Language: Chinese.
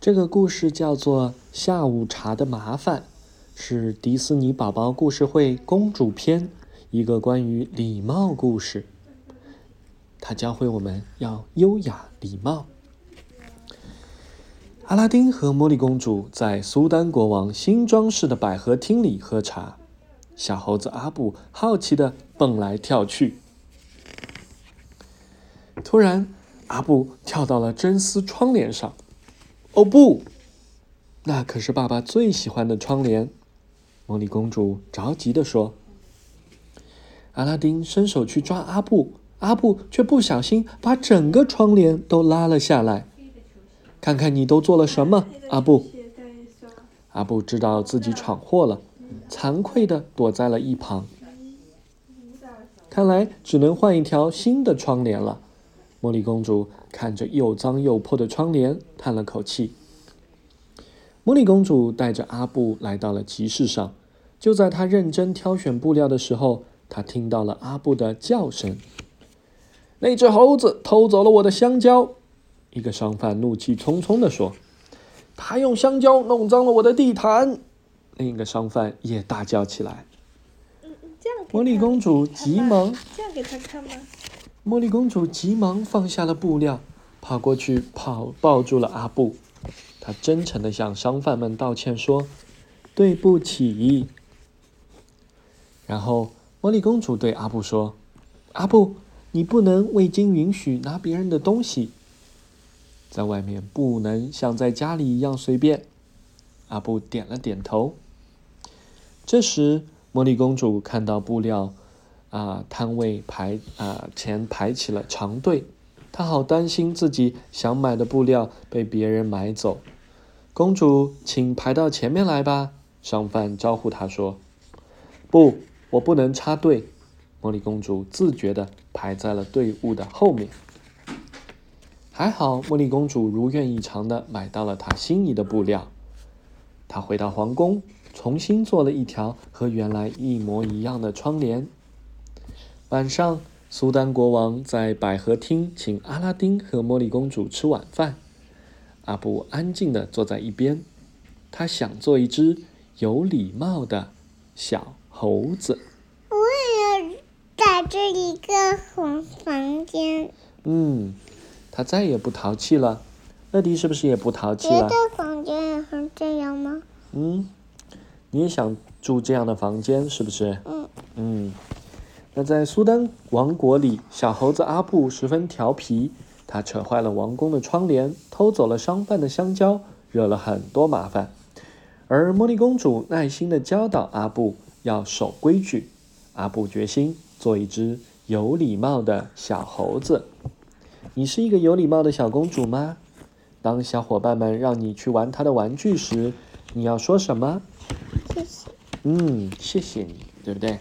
这个故事叫做《下午茶的麻烦》，是迪士尼宝宝故事会公主篇，一个关于礼貌故事。它教会我们要优雅礼貌。阿拉丁和茉莉公主在苏丹国王新装饰的百合厅里喝茶，小猴子阿布好奇地蹦来跳去。突然，阿布跳到了真丝窗帘上。哦不，那可是爸爸最喜欢的窗帘！茉莉公主着急地说。阿拉丁伸手去抓阿布，阿布却不小心把整个窗帘都拉了下来。看看你都做了什么，阿布！阿布知道自己闯祸了，惭愧地躲在了一旁。看来只能换一条新的窗帘了。茉莉公主看着又脏又破的窗帘，叹了口气。茉莉公主带着阿布来到了集市上。就在她认真挑选布料的时候，她听到了阿布的叫声：“那只猴子偷走了我的香蕉！”一个商贩怒气冲冲地说：“他用香蕉弄脏了我的地毯！”另一个商贩也大叫起来。茉莉公主急忙这样给他看吗？茉莉公主急忙放下了布料，跑过去跑抱住了阿布。她真诚地向商贩们道歉说：“对不起。”然后茉莉公主对阿布说：“阿布，你不能未经允许拿别人的东西，在外面不能像在家里一样随便。”阿布点了点头。这时，茉莉公主看到布料。啊，摊位排啊前排起了长队，她好担心自己想买的布料被别人买走。公主，请排到前面来吧。商贩招呼她说：“不，我不能插队。”茉莉公主自觉地排在了队伍的后面。还好，茉莉公主如愿以偿地买到了她心仪的布料。她回到皇宫，重新做了一条和原来一模一样的窗帘。晚上，苏丹国王在百合厅请阿拉丁和茉莉公主吃晚饭。阿布安静地坐在一边，他想做一只有礼貌的小猴子。我也要在这一个房房间。嗯，他再也不淘气了。乐迪是不是也不淘气了？别的房间也是这样吗？嗯，你也想住这样的房间是不是？嗯嗯。那在苏丹王国里，小猴子阿布十分调皮，他扯坏了王宫的窗帘，偷走了商贩的香蕉，惹了很多麻烦。而茉莉公主耐心地教导阿布要守规矩，阿布决心做一只有礼貌的小猴子。你是一个有礼貌的小公主吗？当小伙伴们让你去玩他的玩具时，你要说什么？谢谢。嗯，谢谢你，对不对？